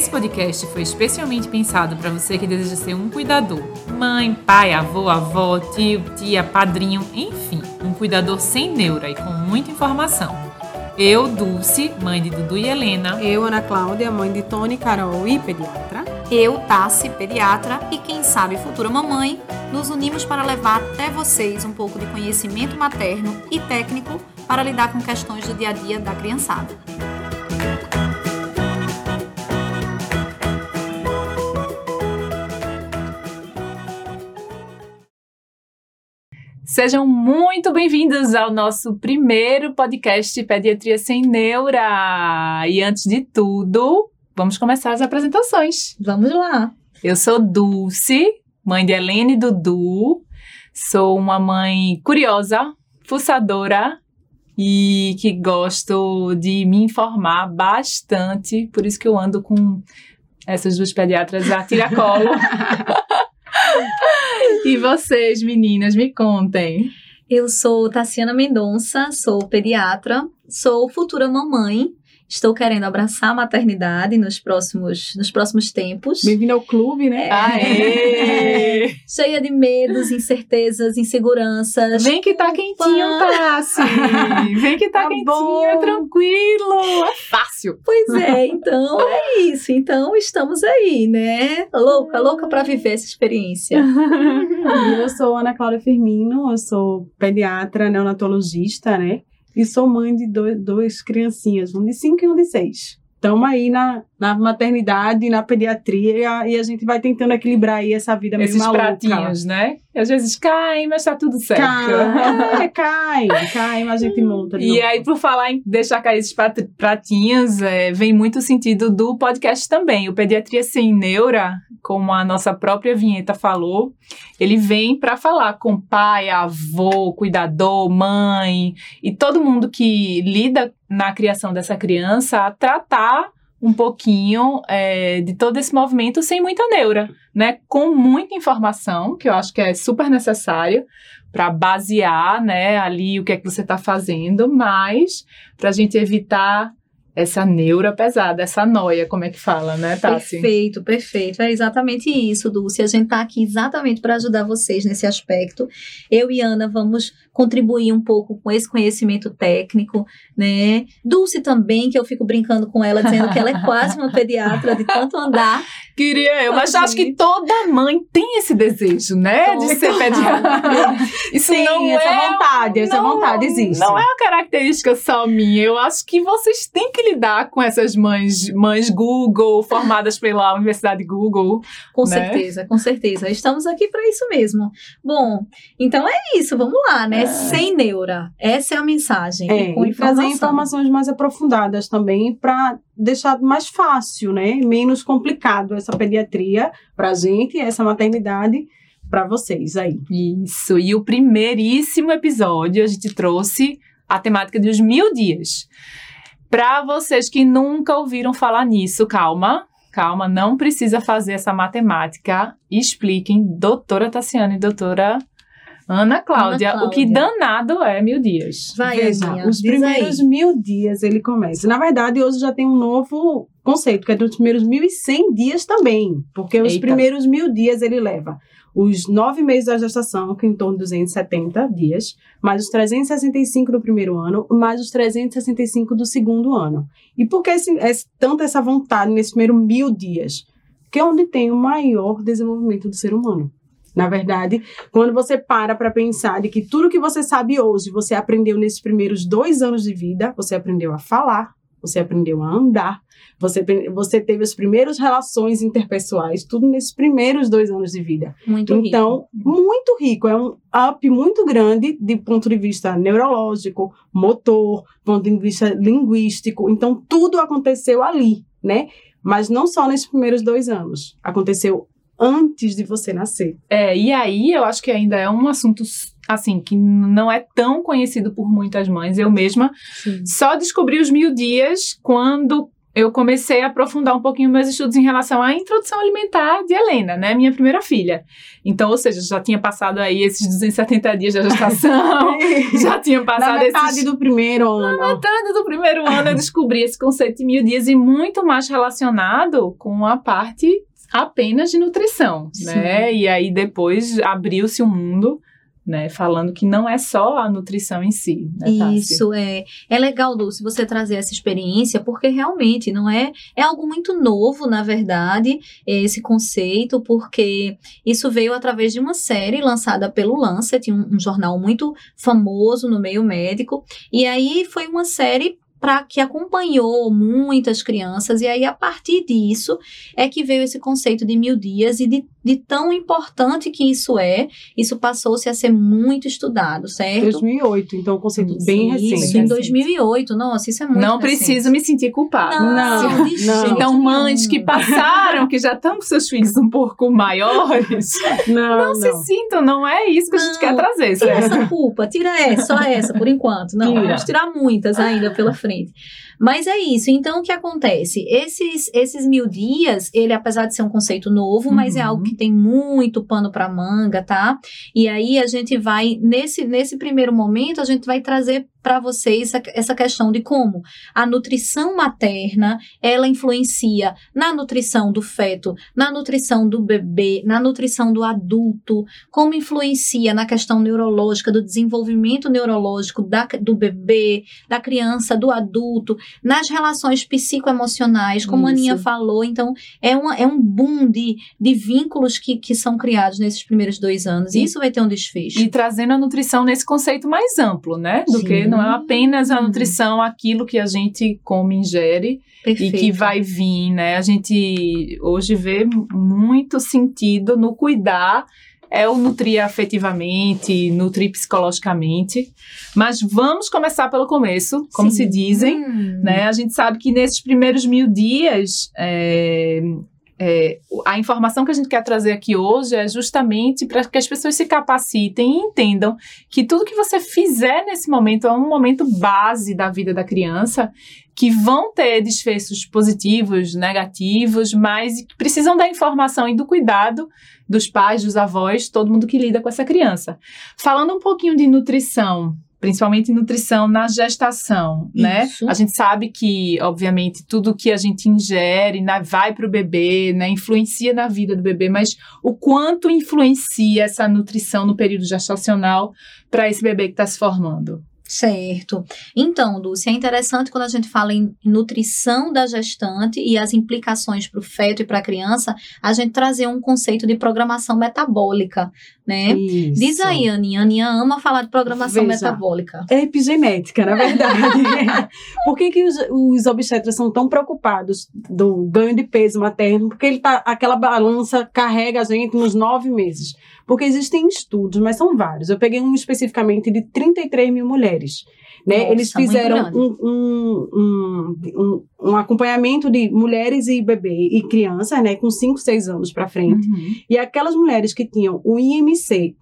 Esse podcast foi especialmente pensado para você que deseja ser um cuidador. Mãe, pai, avô, avó, tio, tia, padrinho, enfim, um cuidador sem neura e com muita informação. Eu, Dulce, mãe de Dudu e Helena. Eu, Ana Cláudia, mãe de Tony, Carol e pediatra. Eu, Tassi, pediatra e quem sabe futura mamãe, nos unimos para levar até vocês um pouco de conhecimento materno e técnico para lidar com questões do dia a dia da criançada. Sejam muito bem-vindos ao nosso primeiro podcast Pediatria Sem Neura. E antes de tudo, vamos começar as apresentações. Vamos lá. Eu sou Dulce, mãe de Helene e Dudu. Sou uma mãe curiosa, fuçadora e que gosto de me informar bastante. Por isso que eu ando com essas duas pediatras a tiracolo. e vocês, meninas, me contem. Eu sou Tassiana Mendonça, sou pediatra, sou futura mamãe Estou querendo abraçar a maternidade nos próximos, nos próximos tempos. Bem-vindo ao clube, né? Aê! Cheia de medos, incertezas, inseguranças. Vem que tá quentinho, Tassi! Vem que tá, tá quentinho, bom. é tranquilo, é fácil. Pois é, então é isso. Então estamos aí, né? Louca, louca para viver essa experiência. eu sou Ana Cláudia Firmino, eu sou pediatra neonatologista, né? E sou mãe de dois, dois criancinhas, um de cinco e um de seis. Estamos aí na, na maternidade, na pediatria, e a gente vai tentando equilibrar aí essa vida meio Esses maluca. pratinhos, né? Às vezes caem, mas tá tudo certo. Cai, é, cai, cai, mas a gente monta E novo. aí, por falar em deixar cair esses pratinhos, é, vem muito o sentido do podcast também. O Pediatria Sem Neura, como a nossa própria vinheta falou, ele vem para falar com pai, avô, cuidador, mãe e todo mundo que lida na criação dessa criança a tratar um pouquinho é, de todo esse movimento sem muita neura, né? Com muita informação, que eu acho que é super necessário para basear, né, ali o que é que você está fazendo, mas para a gente evitar essa neura pesada, essa noia, como é que fala, né, Tassi? Perfeito, perfeito. É exatamente isso, Dulce. A gente está aqui exatamente para ajudar vocês nesse aspecto. Eu e Ana vamos contribuir um pouco com esse conhecimento técnico, né? Dulce também, que eu fico brincando com ela, dizendo que ela é quase uma pediatra de tanto andar. Queria eu, mas acho que toda mãe tem esse desejo, né? de ser pediatra. Isso Sim, não essa é vontade, essa não, vontade existe. Não é uma característica só minha. Eu acho que vocês têm que lidar com essas mães, mães Google, formadas pela Universidade Google. Com né? certeza, com certeza. Estamos aqui para isso mesmo. Bom, então é isso, vamos lá, né? É. Sem neura. Essa é a mensagem. É, e, com trazer informações mais aprofundadas também para deixar mais fácil, né? Menos complicado essa pediatria para a gente, essa maternidade para vocês aí. Isso. E o primeiríssimo episódio a gente trouxe a temática dos mil dias. Para vocês que nunca ouviram falar nisso, calma, calma, não precisa fazer essa matemática. Expliquem, doutora Tassiane e doutora Ana Cláudia, Ana Cláudia, o que danado é mil dias? Vai, Veja, os primeiros aí. mil dias ele começa. Na verdade, hoje já tem um novo conceito, que é dos primeiros mil e cem dias também. Porque os primeiros mil dias ele leva os nove meses da gestação, que é em torno de 270 dias, mais os 365 do primeiro ano, mais os 365 do segundo ano. E por que esse, esse, tanto essa vontade nesse primeiro mil dias? Que é onde tem o maior desenvolvimento do ser humano. Na verdade, quando você para para pensar de que tudo que você sabe hoje, você aprendeu nesses primeiros dois anos de vida, você aprendeu a falar, você aprendeu a andar, você, você teve as primeiras relações interpessoais, tudo nesses primeiros dois anos de vida. Muito então, rico. muito rico. É um up muito grande de ponto de vista neurológico, motor, ponto de vista linguístico. Então, tudo aconteceu ali, né? Mas não só nesses primeiros dois anos. Aconteceu antes de você nascer. É, e aí eu acho que ainda é um assunto assim, que não é tão conhecido por muitas mães. Eu mesma Sim. só descobri os mil dias quando eu comecei a aprofundar um pouquinho meus estudos em relação à introdução alimentar de Helena, né, minha primeira filha. Então, ou seja, já tinha passado aí esses 270 dias de gestação, já tinha passado Na metade esses... do primeiro ano. Na metade do primeiro ano eu descobri esse conceito de mil dias e muito mais relacionado com a parte apenas de nutrição, Sim. né? E aí depois abriu-se o mundo né? Falando que não é só a nutrição em si. Né? Isso é, é legal, Dulce, você trazer essa experiência, porque realmente não é, é algo muito novo, na verdade, esse conceito, porque isso veio através de uma série lançada pelo Lancet, um, um jornal muito famoso no meio médico, e aí foi uma série para que acompanhou muitas crianças, e aí a partir disso é que veio esse conceito de mil dias e de, de tão importante que isso é, isso passou-se a ser muito estudado, certo? 2008, então um conceito bem Isso, recente. em 2008, nossa, isso é muito Não recente. preciso me sentir culpada. Não, não. jeito Então, mães que passaram, que já estão com seus filhos um pouco maiores, Não, não, se sintam, não é isso que a gente Não. quer trazer, Tira certo? essa culpa, tira essa, só essa, por enquanto. Não, Tira. vamos tirar muitas ainda pela frente. Mas é isso. Então, o que acontece? Esses, esses mil dias, ele, apesar de ser um conceito novo, mas é Uhum. algo que tem muito pano para manga, tá? E aí a gente vai, nesse, nesse primeiro momento, a gente vai trazer para vocês essa, questão de como a nutrição materna ela influencia na nutrição do feto, na nutrição do bebê, na nutrição do adulto, como influencia na questão neurológica, do desenvolvimento neurológico da, do bebê, da criança, do adulto, nas relações psicoemocionais, como a Isso. Aninha falou. Então, é, uma, é um boom de, de vínculos que, que são criados nesses primeiros dois anos. E E- isso vai ter um desfecho. E trazendo a nutrição nesse conceito mais amplo, né? Do Sim. que não é apenas a nutrição, aquilo que a gente come, ingere Perfeito. e que vai vir, né? A gente hoje vê muito sentido no cuidar, é o nutrir afetivamente, nutrir psicologicamente. Mas vamos começar pelo começo, como Sim. se dizem, Hum. né? A gente sabe que nesses primeiros mil dias, é, é, a informação que a gente quer trazer aqui hoje é justamente para que as pessoas se capacitem e entendam que tudo que você fizer nesse momento é um momento base da vida da criança, que vão ter desfechos positivos, negativos, mas que precisam da informação e do cuidado dos pais, dos avós, todo mundo que lida com essa criança. Falando um pouquinho de nutrição, principalmente nutrição na gestação, né? Isso. A gente sabe que, obviamente, tudo que a gente ingere né, vai para o bebê, né, influencia na vida do bebê, mas o quanto influencia essa nutrição no período gestacional para esse bebê que está se formando? Certo. Então, Dulce, é interessante quando a gente fala em nutrição da gestante e as implicações para o feto e para a criança, a gente trazer um conceito de programação metabólica, né? Isso. Diz aí, Aninha. Aninha ama falar de programação Veja. metabólica. É epigenética, na verdade. Por que, que os, os obstetras são tão preocupados do ganho de peso materno? Porque ele tá, aquela balança carrega a gente nos nove meses. Porque existem estudos, mas são vários. Eu peguei um especificamente de 33 mil mulheres. Né? Nossa, Eles fizeram um, um, um, um, um acompanhamento de mulheres e bebê e crianças, né, com 5, 6 anos para frente. E aquelas mulheres que tinham o IMC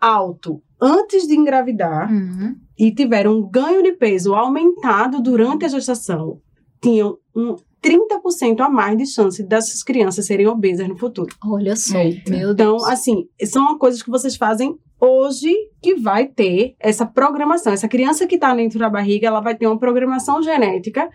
alto antes de engravidar Uhum. e tiveram um ganho de peso aumentado durante a gestação, tinham um 30% a mais de chance dessas crianças serem obesas no futuro. Olha só, Eita. meu Então, Deus. assim, são coisas que vocês fazem hoje que vai ter essa programação. Essa criança que está dentro da barriga, ela vai ter uma programação genética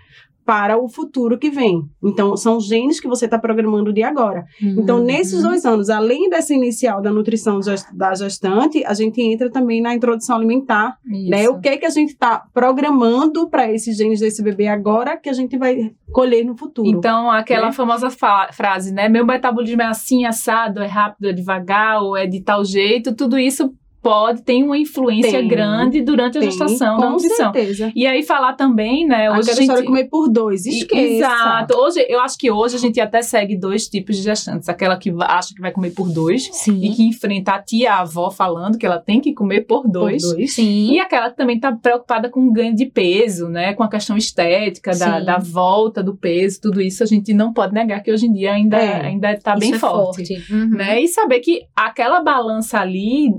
para o futuro que vem. Então, são genes que você está programando de agora. Então, Uhum. nesses dois anos, além dessa inicial da nutrição da gestante, a gente entra também na introdução alimentar, né? O que é que a gente está programando para esses genes desse bebê agora que a gente vai colher no futuro. Então, aquela né? famosa fa- frase, né? Meu metabolismo é assim, assado, é rápido, é devagar, ou é de tal jeito, tudo isso pode, tem uma influência Tem. grande durante a Tem, gestação da com nutrição. certeza. E aí falar também, né? Hoje Aquela a gente... história comer por dois, esqueça. Exato. Hoje, eu acho que hoje a gente até segue dois tipos de gestantes. Aquela que acha que vai comer por dois Sim. e que enfrenta a tia, a avó falando que ela tem que comer por Por dois. dois. Sim. E aquela que também está preocupada com o ganho de peso, né? Com a questão estética, da, da volta do peso, tudo isso a gente não pode negar que hoje em dia ainda É. ainda está bem é forte. Uhum. Né? E saber que aquela balança ali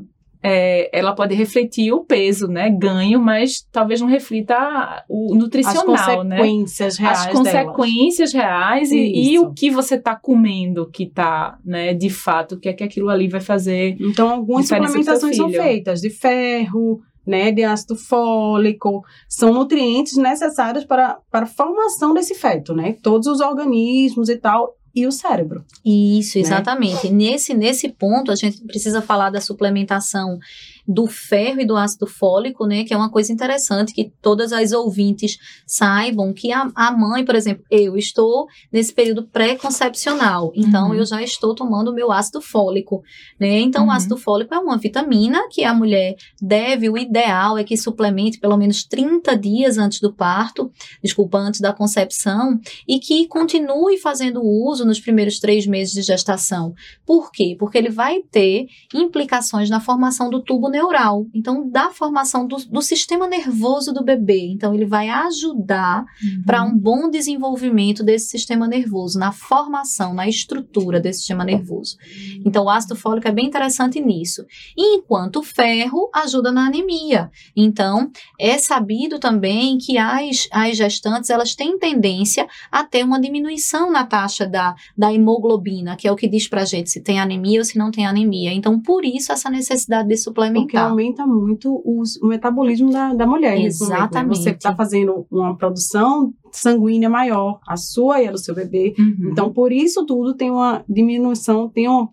é, ela pode refletir o peso, né? Ganho, mas talvez não reflita o nutricional, né? As consequências né? reais. As consequências delas. reais e, e, o que você está comendo que está, né? De fato, o que é que aquilo ali vai fazer. Então, algumas suplementações são feitas de ferro, né, de ácido fólico, são nutrientes necessários para, para a formação desse feto, né? Todos os organismos e tal, e o cérebro. Isso, né? exatamente. Né? Nesse, nesse ponto, a gente precisa falar da suplementação do ferro e do ácido fólico, né? Que é uma coisa interessante que todas as ouvintes saibam que a, a mãe, por exemplo, eu estou nesse período pré-concepcional, então uhum. eu já estou tomando o meu ácido fólico, né? Então, uhum. o ácido fólico é uma vitamina que a mulher deve, o ideal é que suplemente pelo menos 30 dias antes do parto, desculpa, antes da concepção, e que continue fazendo uso nos primeiros três meses de gestação. Por quê? Porque ele vai ter implicações na formação do tubo neural, então da formação do, do sistema nervoso do bebê. Então ele vai ajudar uhum. para um bom desenvolvimento desse sistema nervoso, na formação, na estrutura desse sistema nervoso. Então o ácido fólico é bem interessante nisso. enquanto o ferro ajuda na anemia. Então é sabido também que as, as gestantes elas têm tendência a ter uma diminuição na taxa da, da hemoglobina, que é o que diz para gente se tem anemia ou se não tem anemia. Então por isso essa necessidade de suplemento porque aumenta muito os, o metabolismo da, da mulher. Exatamente. Momento, né? Você está fazendo uma produção sanguínea maior, a sua e a do seu bebê. Uhum. Então, por isso tudo tem uma diminuição, tem uma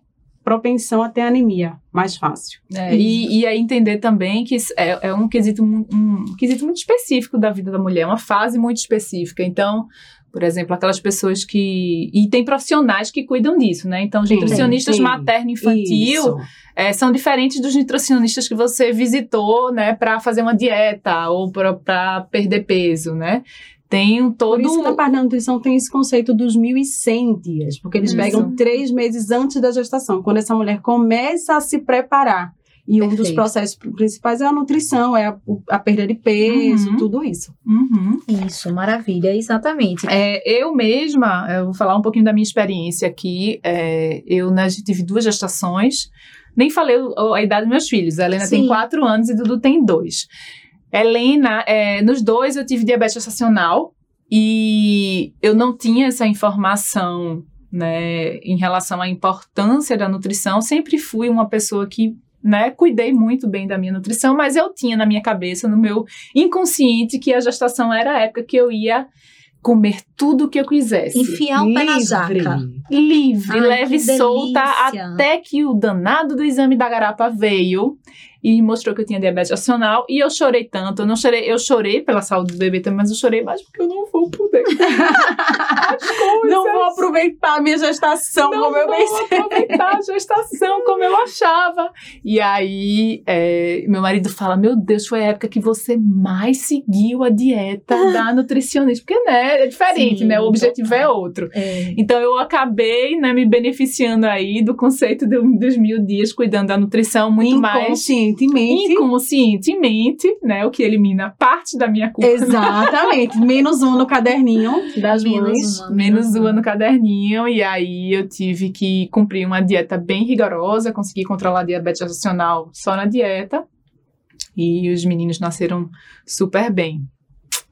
propensão a ter anemia mais fácil. É, e, e aí entender também que é, é um, quesito, um, um quesito muito específico da vida da mulher, uma fase muito específica. Então, por exemplo, aquelas pessoas que. E tem profissionais que cuidam disso, né? Então, os nutricionistas materno-infantil é, são diferentes dos nutricionistas que você visitou, né, para fazer uma dieta ou para perder peso, né? Tem um todo. Por isso, na parte da nutrição, tem esse conceito dos 1.100 dias, porque eles isso. pegam três meses antes da gestação, quando essa mulher começa a se preparar e Perfeito. um dos processos principais é a nutrição, é a, a perda de peso, uhum. tudo isso. Uhum. Isso, maravilha, exatamente. É, eu mesma, eu vou falar um pouquinho da minha experiência aqui. É, eu né, tive duas gestações, nem falei a idade dos meus filhos. A Helena Sim. tem quatro anos e Dudu tem dois. Helena, é, nos dois eu tive diabetes gestacional e eu não tinha essa informação né, em relação à importância da nutrição. Sempre fui uma pessoa que né, cuidei muito bem da minha nutrição, mas eu tinha na minha cabeça, no meu inconsciente, que a gestação era a época que eu ia comer tudo o que eu quisesse. Enfiar o pé na jaca. Livre, Ai, leve e solta, até que o danado do exame da garapa veio e mostrou que eu tinha diabetes gestacional e eu chorei tanto, eu não chorei, eu chorei pela saúde do bebê também, mas eu chorei mais porque eu não vou poder. não vou aproveitar a minha gestação não como eu pensei. Não vou aproveitar a gestação como eu achava. E aí, é, meu marido fala, meu Deus, foi a época que você mais seguiu a dieta da nutricionista, porque, né, é diferente, Sim, né, o objetivo é outro. É. Então, eu acabei, né, me beneficiando aí do conceito do, dos mil dias cuidando da nutrição muito mais inconscientemente. Inconscientemente, né? O que elimina parte da minha culpa. Exatamente. menos um no caderninho das menos. Uma, menos uma no caderninho. E aí eu tive que cumprir uma dieta bem rigorosa, consegui controlar a diabetes gestacional só na dieta. E os meninos nasceram super bem.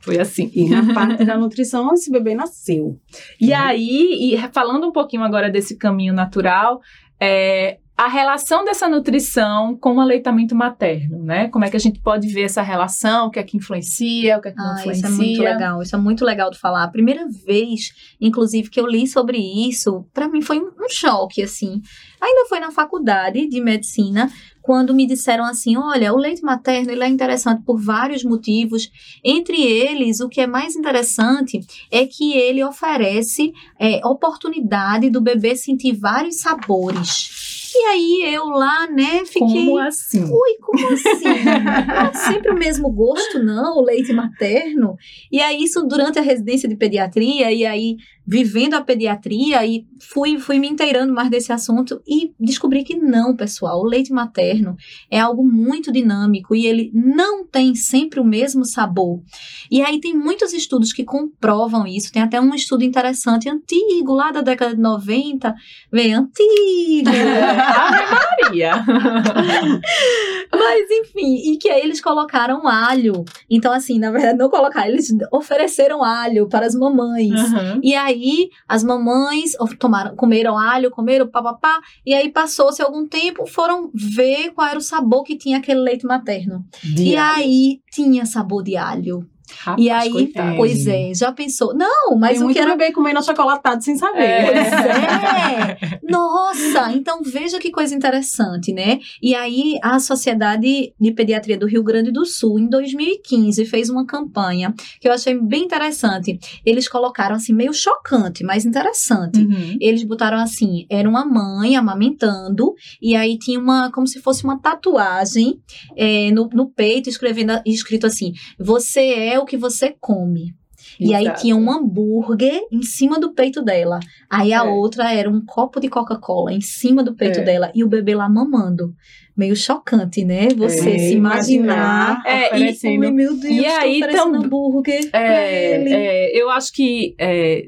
Foi assim. E na parte da nutrição, esse bebê nasceu. E aí, e falando um pouquinho agora desse caminho natural, é, a relação dessa nutrição com o aleitamento materno, né? Como é que a gente pode ver essa relação, o que é que influencia, o que é que não ah, influencia. Isso é muito legal, isso é muito legal de falar. A primeira vez, inclusive, que eu li sobre isso, para mim foi um choque, assim. Ainda foi na faculdade de medicina, quando me disseram assim, olha, o leite materno ele é interessante por vários motivos. Entre eles, o que é mais interessante é que ele oferece é, oportunidade do bebê sentir vários sabores. E aí eu lá, né, fiquei. Como assim? Ui, como assim? é sempre o mesmo gosto, não, o leite materno. E aí, isso durante a residência de pediatria, e aí vivendo a pediatria e fui, fui me inteirando mais desse assunto e descobri que não, pessoal. O leite materno é algo muito dinâmico e ele não tem sempre o mesmo sabor. E aí tem muitos estudos que comprovam isso. Tem até um estudo interessante, antigo, lá da década de 90. Vem, antigo! Ave Maria! Mas enfim, e que aí eles colocaram alho. Então, assim, na verdade, não colocaram, eles ofereceram alho para as mamães. Uhum. E aí, as mamães tomaram, comeram alho, comeram papapá, e aí passou-se algum tempo, foram ver qual era o sabor que tinha aquele leite materno. De e alho. aí, tinha sabor de alho. Rapaz, e aí, coitado. pois é, já pensou? Não, mas Tem o muito que era bebê comendo achocolatado sem saber. É. Pois é! Nossa, então veja que coisa interessante, né? E aí a Sociedade de Pediatria do Rio Grande do Sul, em 2015, fez uma campanha que eu achei bem interessante. Eles colocaram assim, meio chocante, mas interessante. Uhum. Eles botaram assim, era uma mãe amamentando, e aí tinha uma, como se fosse uma tatuagem é, no, no peito, escrevendo, escrito assim, você é o que você come. E aí tinha um hambúrguer em cima do peito dela. Aí a É. outra era um copo de Coca-Cola em cima do peito É. dela. E o bebê lá mamando. Meio chocante, né? Você É, se imaginar. É, e- oferecendo. Comer, meu Deus, E aí oferecendo tam- hambúrguer. É, é, eu acho que é,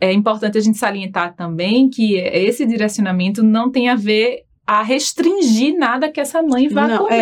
é importante a gente salientar também que esse direcionamento não tem a ver a restringir nada que essa mãe vá Não, comer.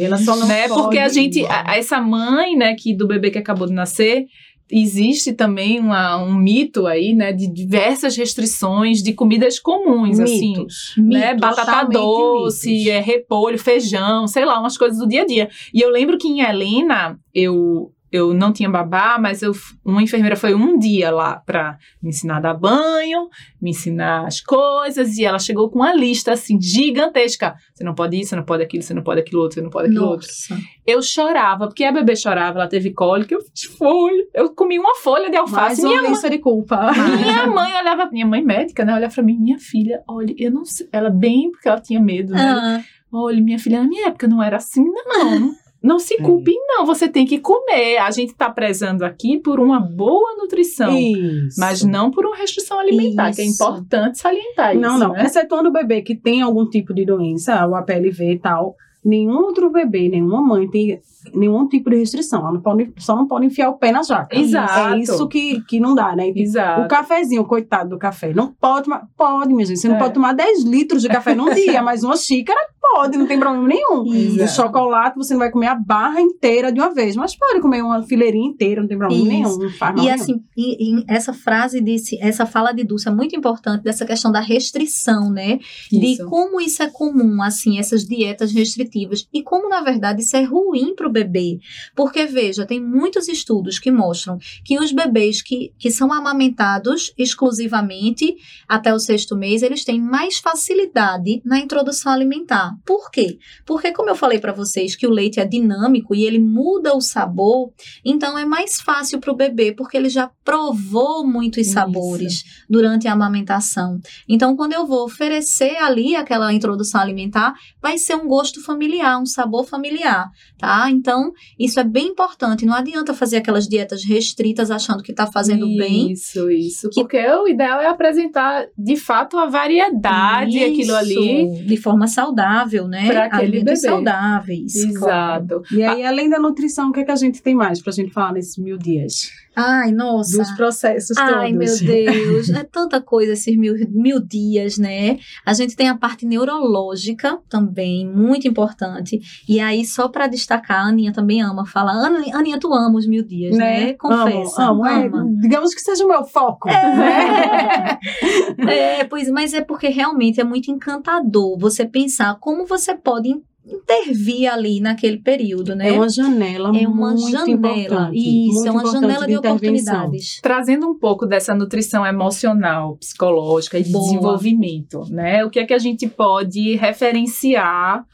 é, ela só não né? Porque a gente, a- essa mãe, né, que do bebê que acabou de nascer, existe também uma- um mito aí, né, de diversas restrições de comidas comuns, assim Mitos. né? Batata doce, mitos. é, repolho, feijão, sei lá, umas coisas do dia a dia. E eu lembro que em Helena, eu eu não tinha babá, mas eu, uma enfermeira foi um dia lá pra me ensinar a dar banho, me ensinar as coisas, e ela chegou com uma lista assim gigantesca. Você não pode isso, você não pode aquilo, você não pode aquilo outro, você não pode aquilo outro. Nossa. Eu chorava, porque a bebê chorava, ela teve cólica, eu folha. Eu comi uma folha de Mais alface. uma Minha lista de culpa. minha mãe olhava, minha mãe médica, né? Olhava pra mim, minha filha, olha, eu não sei. Ela bem, porque ela tinha medo, né? Ah, Olha, minha filha, na minha época não era assim, não. Não se culpe, não. Você tem que comer. A gente tá prezando aqui por uma boa nutrição. Isso. Mas não por uma restrição alimentar, que é Isso. importante salientar Não, isso. não. Né? Excetuando o bebê que tem algum tipo de doença, o APLV e tal, nenhum outro bebê, nenhuma mãe tem nenhum tipo de restrição. Ela não pode, só não pode enfiar o pé na jaca. Exato. É isso que, que não dá, né? Exato. O cafezinho, coitado do café, não pode tomar. Pode, minha gente. Você não É. pode tomar 10 litros de café num dia, mas uma xícara pode, não tem problema nenhum. Isso. O chocolate, você não vai comer a barra inteira de uma vez, mas pode comer uma fileirinha inteira, não tem problema Isso. nenhum. E nenhum. assim, e- e essa frase disse, essa fala de Dulce é muito importante dessa questão da restrição, né? De Isso. como isso é comum, assim, essas dietas restritivas e como na verdade isso é ruim para o bebê. Porque veja, tem muitos estudos que mostram que os bebês que, que são amamentados exclusivamente até o sexto mês, eles têm mais facilidade na introdução alimentar. Por quê? Porque como eu falei para vocês que o leite é dinâmico e ele muda o sabor, então é mais fácil para o bebê, porque ele já provou muitos Isso. sabores durante a amamentação. Então, quando eu vou oferecer ali aquela introdução alimentar, vai ser um gosto familiar, um sabor familiar, tá? Então, isso é bem importante. Não adianta fazer aquelas dietas restritas achando que está fazendo bem. Isso, isso. Que- Porque o ideal é apresentar, de fato, a variedade, aquilo ali. Isso, De forma saudável, né? Pra aquele Alimentos bebê. saudáveis. claro. Exato. E aí, além da nutrição, o que, é que a gente tem mais pra gente falar nesses mil dias? Ai, nossa. Dos processos Ai, meu. Deus, é tanta coisa esses mil, mil dias, né? A gente tem a parte neurológica também, muito importante. E aí, só para destacar, a Aninha também ama. Fala, Ana, Aninha, tu ama os mil dias, né? Confessa. Amo, amo. É, digamos que seja o meu foco. né? É, pois, mas é porque realmente é muito encantador você pensar como você pode intervir ali naquele período, né? É uma janela É uma muito janela. importante. Isso, muito é uma janela de intervenção. oportunidades. trazendo um pouco dessa nutrição emocional, psicológica e de Boa. desenvolvimento, né? O que é que a gente pode referenciar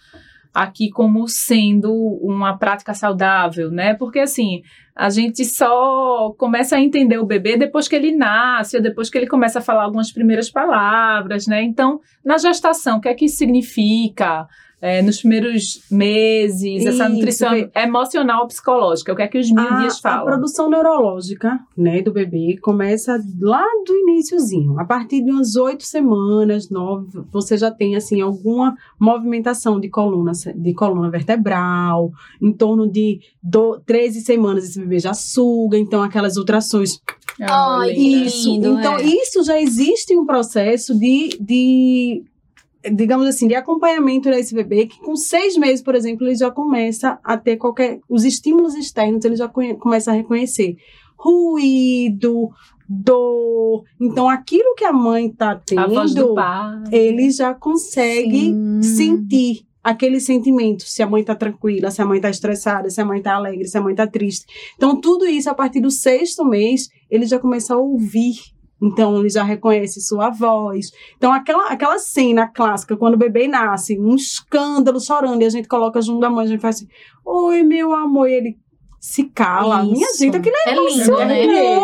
aqui como sendo uma prática saudável, né? Porque assim, a gente só começa a entender o bebê depois que ele nasce, ou depois que ele começa a falar algumas primeiras palavras, né? Então, na gestação, o que é que isso significa? É, nos primeiros meses, essa Isso, nutrição vê. emocional psicológica, o que é que os mil a, dias a falam? produção neurológica né, do bebê começa lá do iníciozinho. A partir de umas oito semanas, nove, você já tem assim alguma movimentação de coluna, de coluna vertebral. Em torno de do, 13 semanas esse bebê já suga, então aquelas ultrações Ai, linda. que Isso. lindo, então, é. isso já existe um processo de, de digamos assim, de acompanhamento desse bebê, que com seis meses, por exemplo, ele já começa a ter qualquer. Os estímulos externos ele já começa a reconhecer. Ruído, dor. Então, aquilo que a mãe está tendo, ele já consegue Sim. sentir aquele sentimento, se a mãe está tranquila, se a mãe está estressada, se a mãe está alegre, se a mãe está triste. Então, tudo isso, a partir do sexto mês, ele já começa a ouvir então, ele já reconhece sua voz. Então, aquela, aquela cena clássica, quando o bebê nasce, um escândalo, chorando, e a gente coloca junto da mãe, a gente faz assim, Oi, meu amor, e ele se cala. Isso. Minha gente, aquilo é, é lindo, né?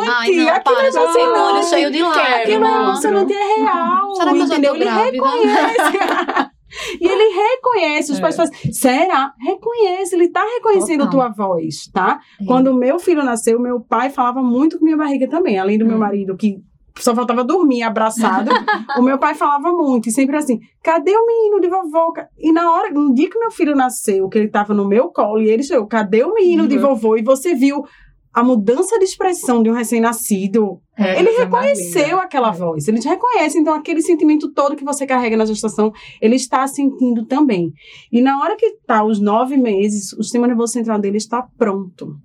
Ai, não, aquilo para, é já tem olho cheio de lágrimas. Aquilo é emocionante, é real, Será que entendeu? Ele reconhece. E ele reconhece, os é. pais fazem, será? Reconhece, ele está reconhecendo Total. a tua voz, tá? É. Quando o meu filho nasceu, meu pai falava muito com minha barriga também, além do hum. meu marido, que só faltava dormir abraçado. o meu pai falava muito, e sempre assim: cadê o menino de vovô? E na hora, no dia que meu filho nasceu, que ele estava no meu colo, e ele chegou: cadê o menino uhum. de vovô? E você viu a mudança de expressão de um recém-nascido. É, ele reconheceu aquela é. voz, ele reconhece, então aquele sentimento todo que você carrega na gestação, ele está sentindo também. E na hora que está os nove meses, o sistema nervoso central dele está pronto.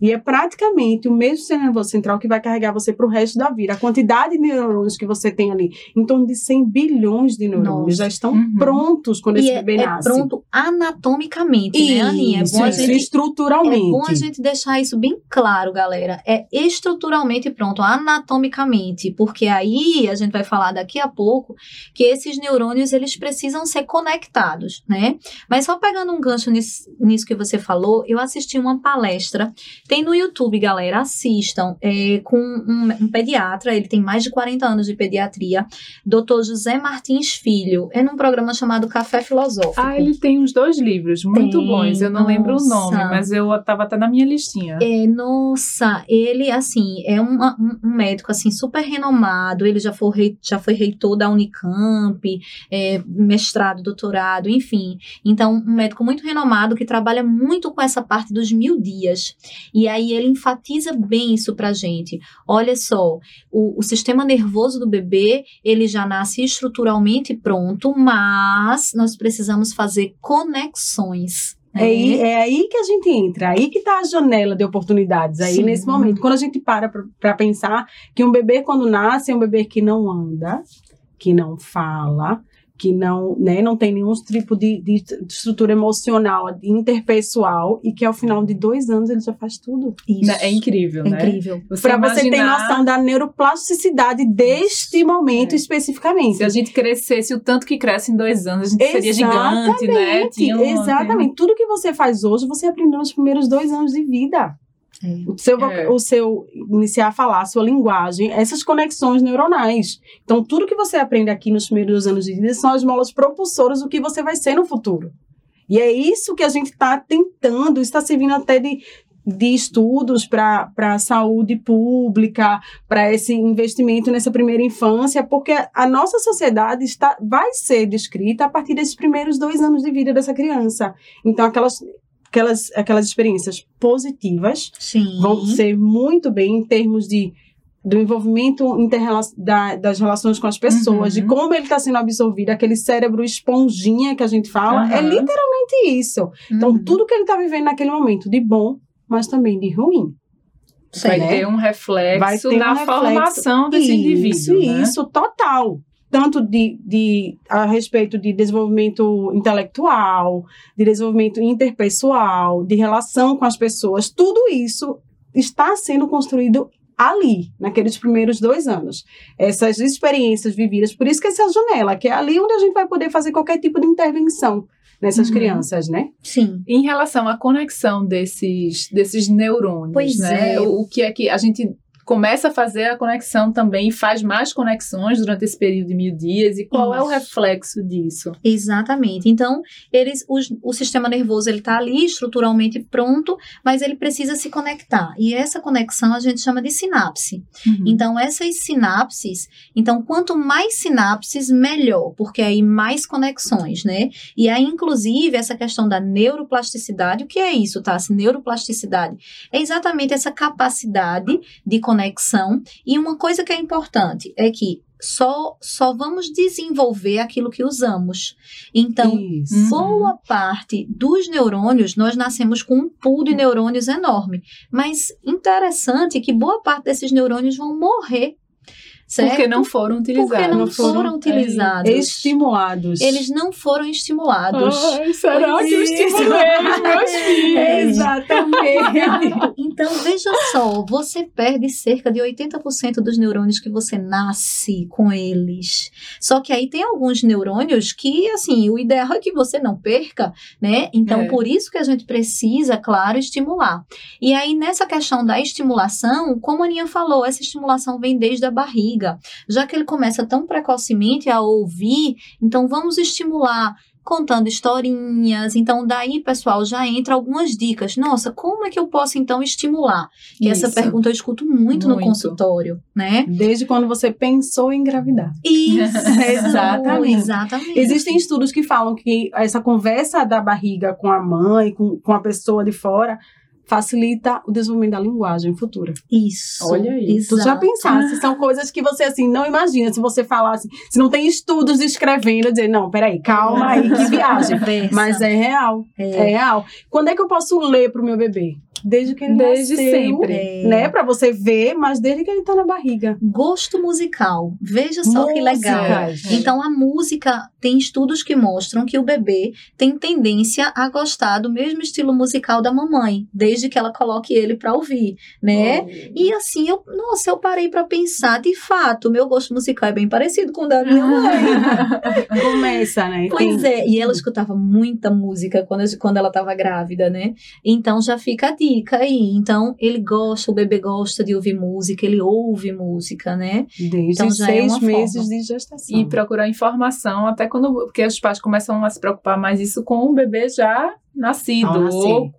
E é praticamente o mesmo sistema nervoso central que vai carregar você para o resto da vida. A quantidade de neurônios que você tem ali, em torno de 100 bilhões de neurônios, Nossa. já estão uhum. prontos quando e esse é, bebê é nasce. É pronto anatomicamente, isso, né, Aninha? É bom a gente, estruturalmente. É bom a gente deixar isso bem claro, galera. É estruturalmente pronto, anatomicamente, porque aí a gente vai falar daqui a pouco que esses neurônios, eles precisam ser conectados, né? Mas só pegando um gancho nisso, nisso que você falou, eu assisti uma palestra tem no YouTube, galera, assistam, é, com um, um, pediatra, ele tem mais de 40 anos de pediatria, Dr. José Martins Filho, é num programa chamado Café Filosófico. Ah, ele tem uns dois livros muito tem, bons, eu não nossa. lembro o nome, mas eu tava até na minha listinha. É, nossa, ele, assim, é um, um, médico, assim, super renomado, ele já foi, já foi reitor da Unicamp, é, mestrado, doutorado, enfim. Então, um médico muito renomado que trabalha muito com essa parte dos mil dias. E aí ele enfatiza bem isso pra gente. Olha só, o, o sistema nervoso do bebê, ele já nasce estruturalmente pronto, mas nós precisamos fazer conexões. É, aí, é aí que a gente entra, aí que está a janela de oportunidades, aí Sim. nesse momento. Quando a gente para para pensar que um bebê, quando nasce, é um bebê que não anda, que não fala, que não, né, não tem nenhum tipo de, de, estrutura emocional, interpessoal, e que ao final de dois anos ele já faz tudo isso. É incrível, é né? incrível. Para você ter noção da neuroplasticidade deste momento é. especificamente. Se a gente crescesse o tanto que cresce em dois anos, a gente Exatamente. seria gigante, né? Tinha um, Exatamente. Tudo que você faz hoje, você aprendeu nos primeiros dois anos de vida. O, seu, é. o seu iniciar a falar, a sua linguagem, essas conexões neuronais. Então, tudo que você aprende aqui nos primeiros anos de vida são as molas propulsoras do que você vai ser no futuro. E é isso que a gente está tentando, está servindo até de, de estudos para a saúde pública, para esse investimento nessa primeira infância, porque a nossa sociedade está, vai ser descrita a partir desses primeiros dois anos de vida dessa criança. Então, aquelas aquelas, aquelas experiências positivas Sim. vão ser muito bem em termos de do envolvimento da, das relações com as pessoas, uhum. de como ele está sendo absorvido, aquele cérebro esponjinha que a gente fala, uhum. é literalmente isso. Então, uhum. Então, tudo que ele está vivendo naquele momento, de bom, mas também de ruim. Vai né? ter um reflexo na um formação desse isso, indivíduo. Isso, né? isso, total tanto de, de, a respeito de desenvolvimento intelectual, de desenvolvimento interpessoal, de relação com as pessoas, tudo isso está sendo construído ali, naqueles primeiros dois anos. Essas experiências vividas, por isso que essa janela, que é ali onde a gente vai poder fazer qualquer tipo de intervenção nessas uhum. crianças, né? Sim. Em relação à conexão desses, desses neurônios, pois né? É. O que é que a gente começa a fazer a conexão também faz mais conexões durante esse período de mil dias e qual Isso. é o reflexo disso? Exatamente. Então, eles, o, o sistema nervoso ele está ali estruturalmente pronto, mas ele precisa se conectar. E essa conexão a gente chama de sinapse. Uhum. Então, essas sinapses, então quanto mais sinapses, melhor, porque aí mais conexões, né? E aí, inclusive, essa questão da neuroplasticidade, o que é isso, tá? Neuroplasticidade é exatamente essa capacidade de conexão conexão. E uma coisa que é importante é que só, só vamos desenvolver aquilo que usamos. Então, Isso. boa parte dos neurônios, nós nascemos com um pool de neurônios enorme. Mas interessante que boa parte desses neurônios vão morrer. Certo? Porque não foram utilizados. Porque não, Não foram, foram, utilizados. Estimulados. Eles não foram estimulados. Ai, será Pois que eu estimulei os meus filhos? Exatamente. Então, veja só, você perde cerca de 80% dos neurônios que você nasce com eles. Só que aí tem alguns neurônios que, assim, o ideal é que você não perca, né? Então, É. por isso que a gente precisa, claro, estimular. E aí, nessa questão da estimulação, como a Aninha falou, essa estimulação vem desde a barriga. Já que ele começa tão precocemente a ouvir, então vamos estimular contando historinhas. Então, daí, pessoal, já entra algumas dicas. Nossa, como é que eu posso, então, estimular? Que essa Isso. pergunta eu escuto muito, no Muito. consultório, né? Desde quando você pensou em engravidar. Isso, Exatamente. exatamente. Existem estudos que falam que essa conversa da barriga com a mãe, com, com a pessoa de fora, facilita o desenvolvimento da linguagem futura. Isso. Olha aí. Tu já exato. pensasse, são coisas que você assim não imagina se você falasse, se não tem estudos descrevendo, dizer, não, peraí, calma aí, que viagem. Mas é real, é. É. real. Quando é que eu posso ler pro meu bebê? Desde que ele Desde nasceu, sempre. Né? Pra você ver, mas desde que ele tá na barriga. Gosto musical. Veja só que legal. Então, a música tem estudos que mostram que o bebê tem tendência a gostar do mesmo estilo musical da mamãe, desde que ela coloque ele para ouvir, né? E assim, eu, nossa, eu parei para pensar, de fato, o meu gosto musical é bem parecido com o da minha mãe. Começa, né? Pois é, e ela escutava muita música quando, quando ela estava grávida, né? Então já fica a dica aí. Então ele gosta, o bebê gosta de ouvir música, ele ouve música, né? Desde Então é seis uma meses forma. de gestação. E procurar informação, até quando. Porque os pais começam a se preocupar mais isso com o bebê já nascido. Nascer. ou,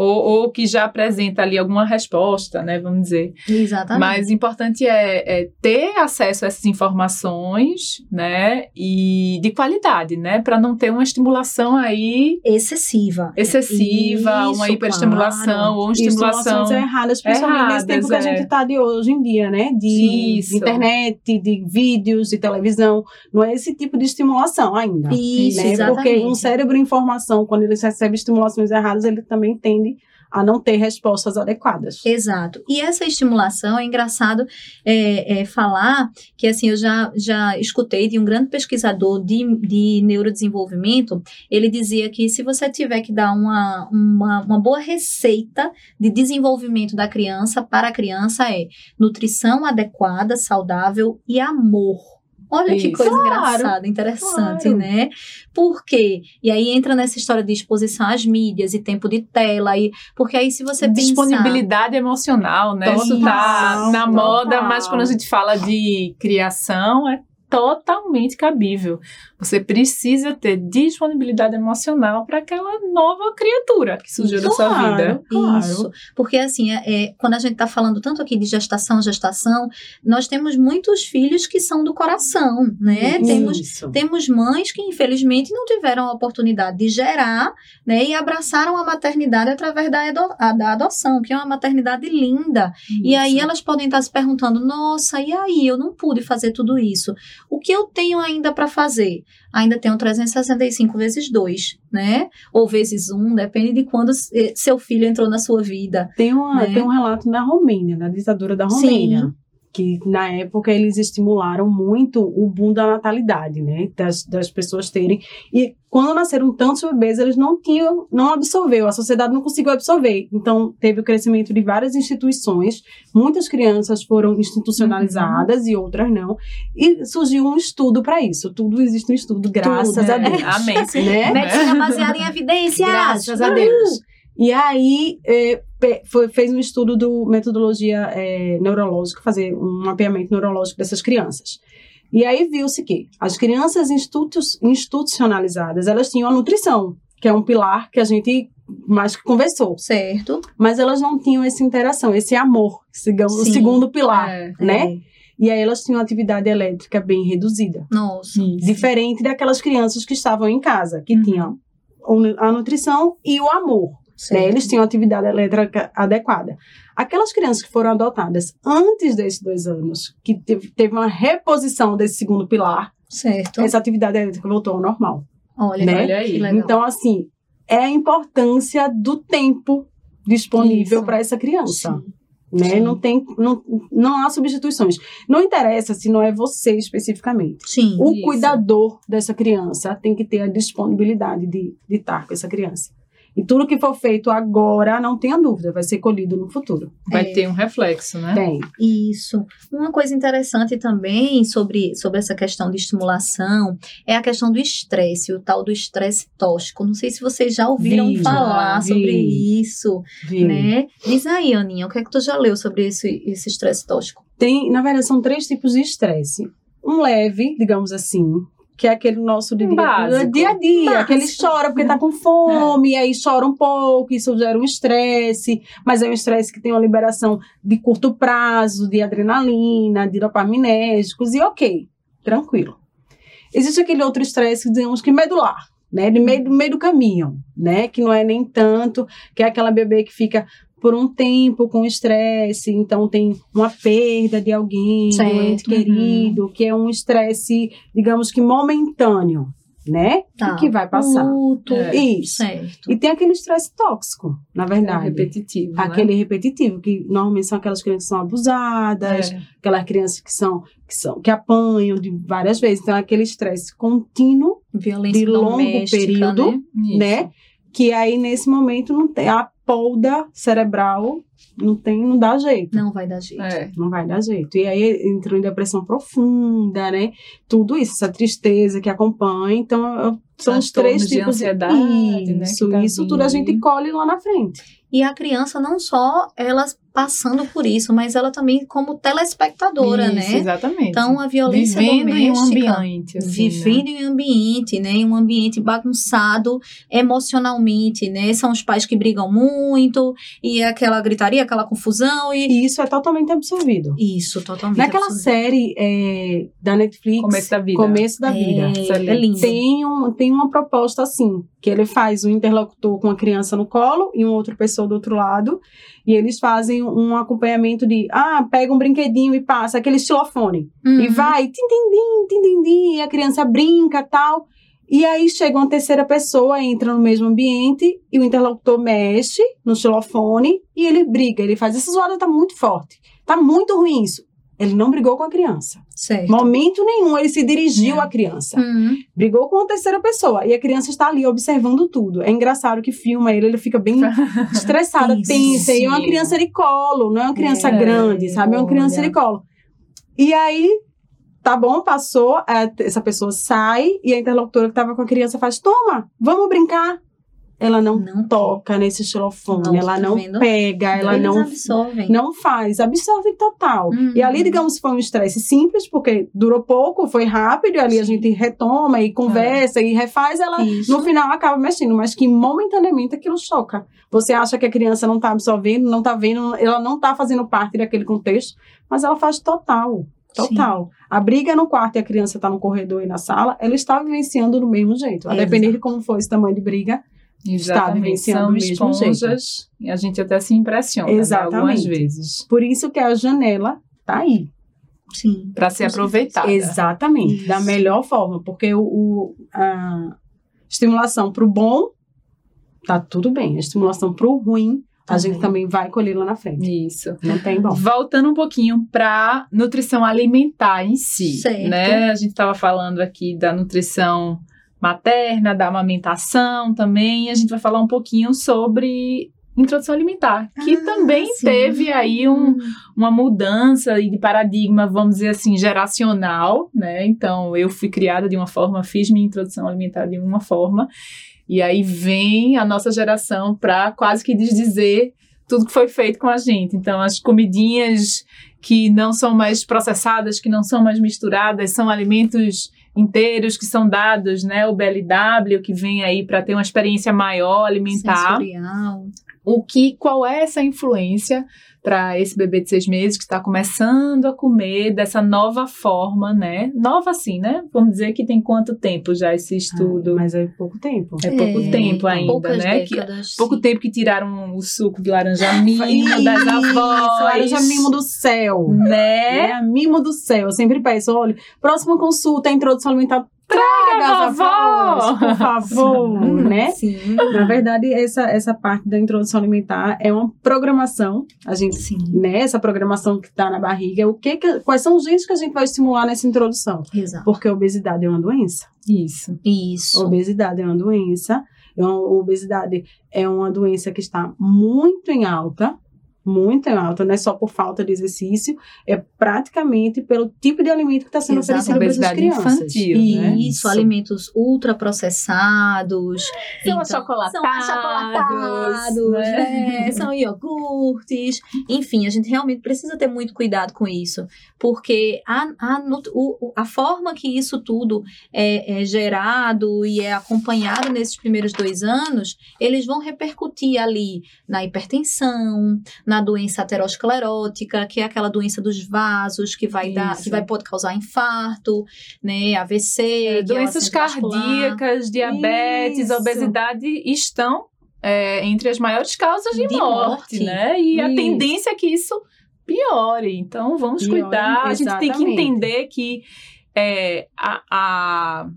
ou, ou que já apresenta ali alguma resposta, né? Vamos dizer. Exatamente. Mas o importante é, é ter acesso a essas informações, né? E de qualidade, né? Para não ter uma estimulação aí Excessiva. excessiva, Isso, uma hiperestimulação claro. ou estimulação. Estimulações erradas, principalmente nesse tempo que a Erradas, é. gente está de hoje em dia, né? De Isso. internet, de vídeos, de televisão. Não é esse tipo de estimulação ainda. Isso, né? exatamente. Porque um cérebro em formação, quando ele recebe estimulações erradas, ele também tende a não ter respostas adequadas. Exato. E essa estimulação é engraçado é, é, falar que assim eu já, já escutei de um grande pesquisador de, de neurodesenvolvimento. Ele dizia que se você tiver que dar uma, uma, uma boa receita de desenvolvimento da criança para a criança é nutrição adequada, saudável e amor. Olha que coisa Claro, engraçada, interessante, claro. né? Por quê? E aí entra nessa história de exposição às mídias e tempo de tela, e, porque aí se você pensar... Disponibilidade emocional, né? Isso tá na moda, mas quando a gente fala de criação, é totalmente cabível. Você precisa ter disponibilidade emocional para aquela nova criatura que surgiu da sua Claro, vida. claro. Isso, porque assim, é, é, quando a gente está falando tanto aqui de gestação, gestação, nós temos muitos filhos que são do coração, né? Temos, Isso. temos mães que infelizmente não tiveram a oportunidade de gerar, né? E abraçaram a maternidade através da, ado- a- da adoção, que é uma maternidade linda. E aí Isso. elas podem estar se perguntando: nossa, e aí? Eu não pude fazer tudo isso. O que eu tenho ainda para fazer? Ainda tenho 365 vezes 2, né? Ou vezes 1, depende de quando eh, seu filho entrou na sua vida. Tem, uma, né? tem um relato da Romênia, da ditadura da Sim. Que na época eles estimularam muito o boom da natalidade, né? Das, das pessoas terem. E quando nasceram tantos bebês, eles não tinham, não absorveu, a sociedade não conseguiu absorver. Então, teve o crescimento de várias instituições, muitas crianças foram institucionalizadas e outras não. E surgiu um estudo para isso. Tudo existe um estudo, graças Tudo, a né? Deus. Amém. Né? Medicina baseada em evidências. Graças a! Deus. E aí é, pe- foi- fez um estudo do metodologia é, neurológica, fazer um mapeamento neurológico dessas crianças. E aí viu-se que as crianças institu- institucionalizadas, elas tinham a nutrição, que é um pilar que a gente mais que conversou, Certo. mas elas não tinham essa interação, esse amor, digamos, o segundo pilar, É. né? É. E aí elas tinham atividade elétrica bem reduzida. Nossa. Diferente daquelas crianças que estavam em casa, que Uhum. tinham a nutrição e o amor. Né? Eles tinham atividade elétrica adequada. Aquelas crianças que foram adotadas antes desses dois anos, que teve, teve uma reposição desse segundo pilar, certo. essa atividade elétrica voltou ao normal. Olha, né? olha aí. Então, assim, é a importância do tempo disponível para essa criança. Sim. Né? Não tem, não, não há substituições. Não interessa se não é você especificamente. Sim, o isso. cuidador dessa criança tem que ter a disponibilidade de, de estar com essa criança. E tudo que for feito agora, não tenha dúvida, vai ser colhido no futuro. Vai é. ter um reflexo, né? Tem. Isso. Uma coisa interessante também sobre, sobre essa questão de estimulação é a questão do estresse, o tal do estresse tóxico. Não sei se vocês já ouviram vi, falar já, sobre isso, vi. né? Diz aí, Aninha, o que é que tu já leu sobre esse estresse tóxico? Tem, na verdade, são três tipos de estresse. Um leve, digamos assim, que é aquele nosso de dia, dia a dia, Básico. que ele chora porque tá com fome, é. aí chora um pouco, isso gera um estresse, mas é um estresse que tem uma liberação de curto prazo, de adrenalina, de dopaminérgicos, e ok, tranquilo. Existe aquele outro estresse, digamos que medular, né, de meio, meio do caminho, né, que não é nem tanto, que é aquela bebê que fica por um tempo com estresse, então tem uma perda de alguém, certo. um ente querido, uhum. que é um estresse, digamos que momentâneo, né? Tá. Que vai passar. Luto. É. Isso. Certo. E tem aquele estresse tóxico, na verdade. É repetitivo. Né? Aquele né? repetitivo, que normalmente são aquelas crianças que são abusadas, é. aquelas crianças que são, que são que apanham de várias vezes. Então, é aquele estresse contínuo Violência de longo período, né? né? Que aí, nesse momento, não tem. A polda cerebral não tem, não dá jeito. Não vai dar jeito. É. Não vai dar jeito. E aí entrou em depressão profunda, né? Tudo isso, essa tristeza que acompanha. Então, são os três tipos de ansiedade, né, isso, né? Tá isso tudo a gente colhe lá na frente. E a criança não só elas passando por isso, mas ela também como telespectadora, isso, né? Exatamente. Então a violência vivendo doméstica, em um ambiente, assim, vivendo né? em um ambiente, né? Em um ambiente bagunçado emocionalmente, né? São os pais que brigam muito e aquela gritaria, aquela confusão e, e isso é totalmente absorvido. Isso, totalmente. Naquela absorvido. série é, da Netflix, Começo da Vida, Começo da Vida, é, é lindo. tem um tem uma proposta assim que ele faz um interlocutor com a criança no colo e uma outra pessoa do outro lado, e eles fazem um acompanhamento de, ah, pega um brinquedinho e passa, aquele estilofone, uhum. e vai, tim, tim, tim, e a criança brinca tal, e aí chega uma terceira pessoa, entra no mesmo ambiente, e o interlocutor mexe no estilofone, e ele briga, ele faz, essa zoada tá muito forte, tá muito ruim isso. Ele não brigou com a criança. Certo. Momento nenhum ele se dirigiu à criança. Uhum. Brigou com a terceira pessoa. E a criança está ali observando tudo. É engraçado que filma ele, ele fica bem estressada, tensa. E é uma criança de colo, não é uma criança É, grande, sabe? É uma criança olha. de colo. E aí, tá bom, passou, essa pessoa sai e a interlocutora que estava com a criança faz: toma, vamos brincar. Ela não, Não toca nesse xilofone, Nossa, ela não vendo? pega, ela Eles não absorvem. não faz, absorve total. Uhum. E ali, digamos, foi um estresse simples, porque durou pouco, foi rápido, e ali a Sim. gente retoma e conversa e refaz, ela Isso. no final acaba mexendo, mas que momentaneamente aquilo choca. Você acha que a criança não está absorvendo, não está vendo, ela não está fazendo parte daquele contexto, mas ela faz total. Total. A briga no quarto e a criança está no corredor e na sala, ela está vivenciando do mesmo jeito. A Exato. depender de como for esse tamanho de briga, está vivenciando São do mesmo jeito. esponjas e a gente até se impressiona né, Exatamente. algumas vezes. Por isso que a janela tá aí. Sim. Para ser aproveitada. Exatamente, Isso. da melhor forma, porque o, o- a estimulação para o bom tá tudo bem, a estimulação para o ruim a Também. gente também vai colher lá na frente. Isso. Não tem bom. Voltando um pouquinho para nutrição alimentar em si, Certo. né? A gente estava falando aqui da nutrição materna, da amamentação também, e a gente vai falar um pouquinho sobre introdução alimentar, que Ah, também sim. teve aí um, uma mudança de paradigma, vamos dizer assim, geracional, né? Então, eu fui criada de uma forma, fiz minha introdução alimentar de uma forma, e aí vem a nossa geração para quase que desdizer tudo que foi feito com a gente. Então, as comidinhas que não são mais processadas, que não são mais misturadas, são alimentos inteiros que são dados, né? O BLW que vem aí para ter uma experiência maior alimentar. Sensorial. o que, qual é essa influência para esse bebê de seis meses que está começando a comer dessa nova forma, né? Nova assim, né? Vamos dizer que tem quanto tempo já esse estudo? Ah, mas é pouco tempo. É pouco É, tempo ainda, né? Que, Décadas, pouco sim. tempo que tiraram o suco de laranja mimo Isso, das avós. laranja mimo do céu. Né? É, mimo do céu. Eu sempre peço, olha, próxima consulta, introdução alimentar, traga as vovó! avós, por favor, né? Sim. Na verdade, essa, essa parte da introdução alimentar é uma programação. A gente, Sim. né, essa programação que está na barriga, o que que- quais são os genes que a gente vai estimular nessa introdução? Exato. Porque a obesidade é uma doença. Isso. Isso. Obesidade é uma doença. É uma, obesidade é uma doença que está muito em alta, muito em alta, não é só por falta de exercício, é praticamente pelo tipo de alimento que está sendo Exato, oferecido para as crianças. infantil, né? Isso, Isso. alimentos ultraprocessados. São Então, achocolatados, São achocolatados, né? né? São iogurtes. Enfim, a gente realmente precisa ter muito cuidado com isso. Porque a, a, o- a forma que isso tudo é, é gerado e é acompanhado nesses primeiros dois anos, eles vão repercutir ali na hipertensão, na doença aterosclerótica, que é aquela doença dos vasos que vai dar, Isso. que vai pode causar infarto, né, AVC, É, é doenças cardíacas, diabetes, Isso. obesidade estão é, entre as maiores causas de, De morte, morte. né? E a Isso. tendência é que isso piore. Então, vamos Piore, cuidar. A gente tem que exatamente. entender que é, a, a,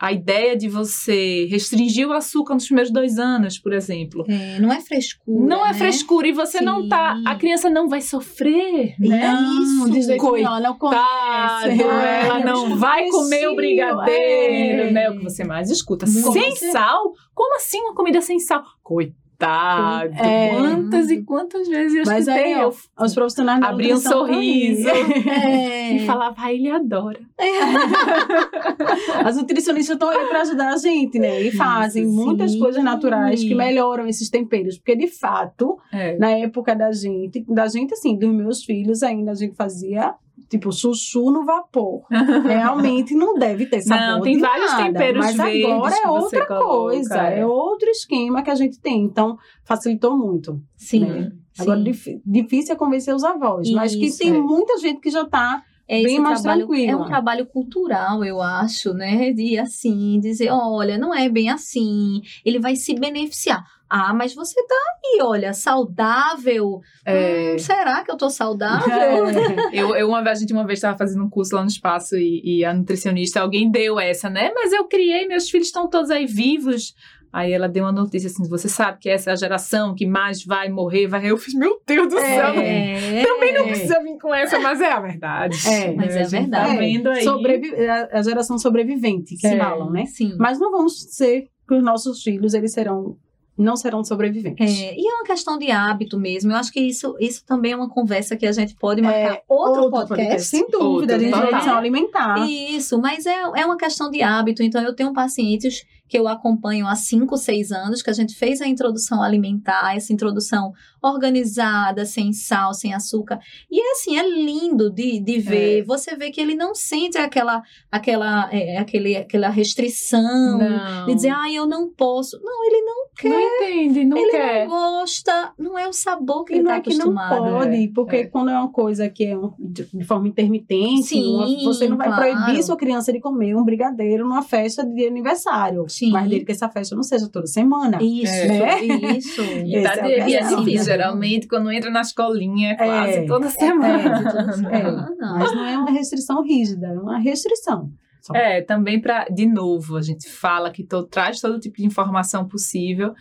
a ideia de você restringir o açúcar nos primeiros dois anos, por exemplo, É, não é frescura. não é né? frescura e você não tá. Sim. A criança não vai sofrer, né? Não, de jeito nenhum, ela não Coitado, conhece. ela É, não vai comer o brigadeiro, é. né? O que você mais escuta. Sem sal? Como assim uma comida sem sal? Coitado. É. Quantas e quantas vezes eu Mas escutei? aí, ó, eu Os profissionais da abri um sorriso É. e falava, ah, ele adora. As nutricionistas estão aí para ajudar a gente, né? E fazem Isso, muitas sim. coisas naturais que melhoram esses temperos. Porque, de fato, É. na época da gente, da gente, assim, dos meus filhos ainda, a gente fazia, tipo, chuchu no vapor. Realmente não deve ter sabor Não, tem de vários nada, temperos Mas verdes agora é outra coloca, coisa, é. é outro esquema que a gente tem. Então, facilitou muito. Sim. Né? Agora, sim. dif- difícil é convencer os avós, mas que Isso, tem é. muita gente que já tá É bem mais trabalho, tranquila. É um trabalho cultural, eu acho, né? De assim, dizer, olha, não é bem assim, ele vai se beneficiar. Ah, mas você tá aí, olha, saudável. É. Hum, será que eu tô saudável? É. Eu, eu uma vez, a gente uma vez estava fazendo um curso lá no espaço e, e a nutricionista, alguém deu essa, né? Mas eu criei, meus filhos estão todos aí vivos. Aí ela deu uma notícia assim: você sabe que essa é a geração que mais vai morrer, vai. Eu fiz, meu Deus do céu, É. também não precisa vir com essa, mas é a verdade. É, mas é A Tá verdade. vendo aí. Sobrevi- a geração sobrevivente que se É. falam, né? Sim. Mas não vamos ser que os nossos filhos eles serão não serão sobreviventes. É, e é uma questão de hábito mesmo. Eu acho que isso, isso também é uma conversa que a gente pode marcar É, outro, podcast. sem dúvida, Outro, de nutrição alimentar. Isso, mas é, é uma questão de hábito. Então, eu tenho pacientes que eu acompanho há 5, 6 anos, que a gente fez a introdução alimentar, essa introdução organizada, sem sal, sem açúcar. E é assim, é lindo de, de ver. Você vê que ele não sente aquela, aquela, é, aquele, aquela restrição Não. de dizer, ah, eu não posso. Não, ele não quer. Não entende, não ele quer. não gosta, não é o sabor que E ele não está é que não acostumado. pode, é, porque é. quando é uma coisa que é de forma intermitente, Sim, você não vai claro. proibir sua criança de comer um brigadeiro numa festa de aniversário. Sim. Mas dele que essa festa não seja toda semana. Isso, É. isso. E tá é de- é difícil, geralmente, quando entra na escolinha, é quase É, toda é, semana. toda semana. Mas não é uma restrição rígida, é uma restrição. Só. É, também para, de novo, a gente fala que to, traz todo tipo de informação possível,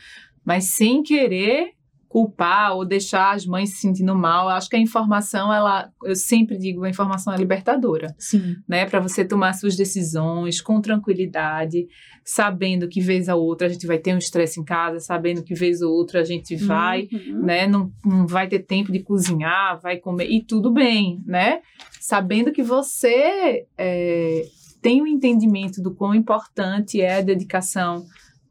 mas sem querer culpar ou deixar as mães se sentindo mal. Eu acho que a informação, ela, eu sempre digo, a informação é libertadora, Sim. né? Para você tomar suas decisões com tranquilidade, sabendo que vez a outra a gente vai ter um estresse em casa, sabendo que vez ou outra a gente vai Uhum. né? Não, não vai ter tempo de cozinhar, vai comer, e tudo bem, né? Sabendo que você é, tem o entendimento do quão importante é a dedicação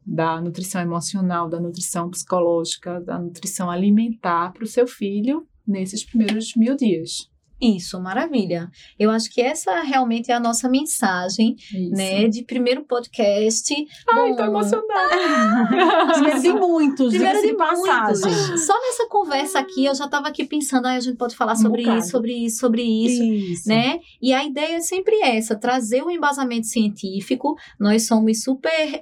da nutrição emocional, da nutrição psicológica, da nutrição alimentar para o seu filho nesses primeiros mil dias. Isso, maravilha. Eu acho que essa realmente é a nossa mensagem, Isso. né? De primeiro podcast. Ai, Bom, tô emocionada. Primeiro de muitos, Primeiro de passagem. muitos. Só nessa conversa aqui eu já estava aqui pensando, ah, a gente pode falar Um sobre bocado. isso, sobre isso, sobre isso. Isso. Né? E a ideia é sempre essa, trazer o embasamento científico. Nós somos super é,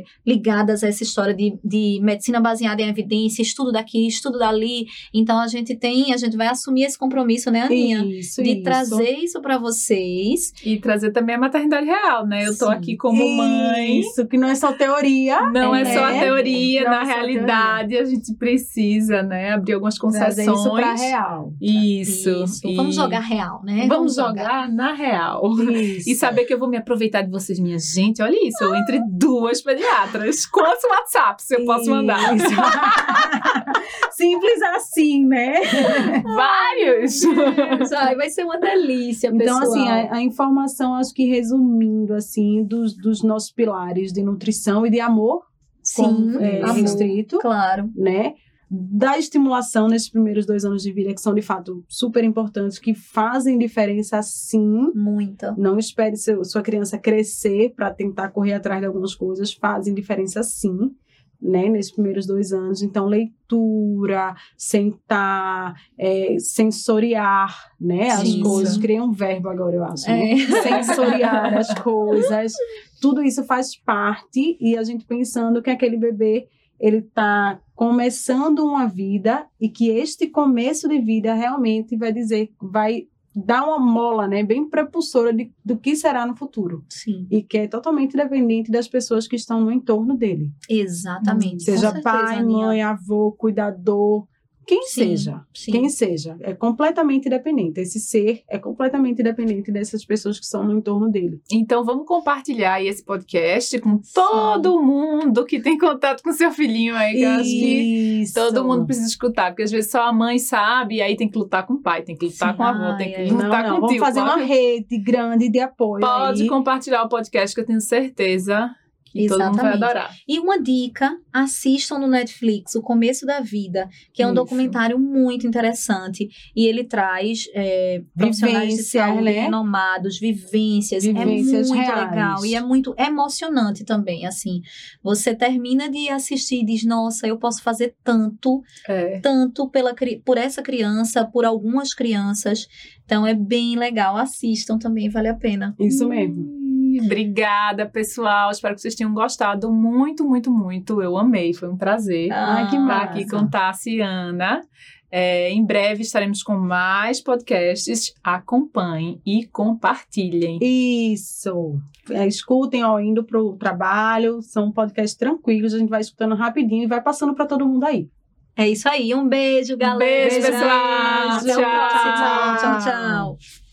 é, ligadas a essa história de, de medicina baseada em evidência, estudo daqui, estudo dali. Então a gente tem, a gente vai assumir esse compromisso, né, Aninha? Isso, de isso. trazer isso para vocês. E trazer também a maternidade real, né? Eu tô Sim. aqui como mãe. Isso, que não é só teoria. Não é, É, só a teoria, não na é realidade a gente precisa, né, abrir algumas Trazer concessões. isso pra real. Isso. Vamos E jogar real, né? Vamos jogar na real. Isso. E saber que eu vou me aproveitar de vocês, minha gente. Olha isso, eu entre duas pediatras. Quantos WhatsApps eu posso mandar? Isso. Simples assim, né? Vários! Ai, vai ser uma delícia, Então, pessoal. assim, a, a informação, acho que resumindo, assim, dos, dos nossos pilares de nutrição e de amor, Sim, como, é, amor, restrito, claro. né? Da estimulação nesses primeiros dois anos de vida, que são de fato super importantes, que fazem diferença sim. Muita. Não espere seu, sua criança crescer para tentar correr atrás de algumas coisas, fazem diferença sim, né? Nesses primeiros dois anos. Então, leitura, sentar, é, sensoriar, né? As coisas. Criei um verbo agora, eu acho. né? É. Sensoriar as coisas. Tudo isso faz parte e a gente pensando que aquele bebê ele está começando uma vida e que este começo de vida realmente vai dizer, vai dar uma mola, né, bem propulsora de, do que será no futuro. Sim, e que é totalmente dependente das pessoas que estão no entorno dele, exatamente. seja certeza, pai, mãe, avô, cuidador, quem Sim, seja. sim. Quem seja, é completamente dependente. Esse ser é completamente dependente dessas pessoas que estão no entorno dele. Então vamos compartilhar aí esse podcast com todo mundo que tem contato com seu filhinho aí, que eu acho que todo mundo precisa escutar, porque às vezes só a mãe sabe, e aí tem que lutar com o pai, tem que lutar Sim. com a avó, tem que Ai, ai. Não, lutar não, com o vamos tio. fazer uma rede grande de apoio. Pode aí. compartilhar o podcast que eu tenho certeza que todo mundo vai Exatamente. adorar. E uma dica, assistam no Netflix O Começo da Vida, que é um Isso. documentário muito interessante. E ele traz é, profissionais de saúde né? renomados, vivências. Vivências é muito reais. legal e é muito emocionante também, assim. Você termina de assistir e diz, nossa, eu posso fazer tanto, É. tanto pela, por essa criança, por algumas crianças. Então é bem legal, assistam também, vale a pena. Isso mesmo. Obrigada, pessoal. Espero que vocês tenham gostado muito, muito, muito. Eu amei, foi um prazer Ah, estar massa. aqui com Tassi e Ana. É, em breve estaremos com mais podcasts. Acompanhem e compartilhem. Isso. É, escutem ó, indo pro trabalho. São podcasts tranquilos. A gente vai escutando rapidinho e vai passando para todo mundo aí. É isso aí, um beijo, galera. Beijo, pessoal. O Tchau. próximo. Tchau, tchau.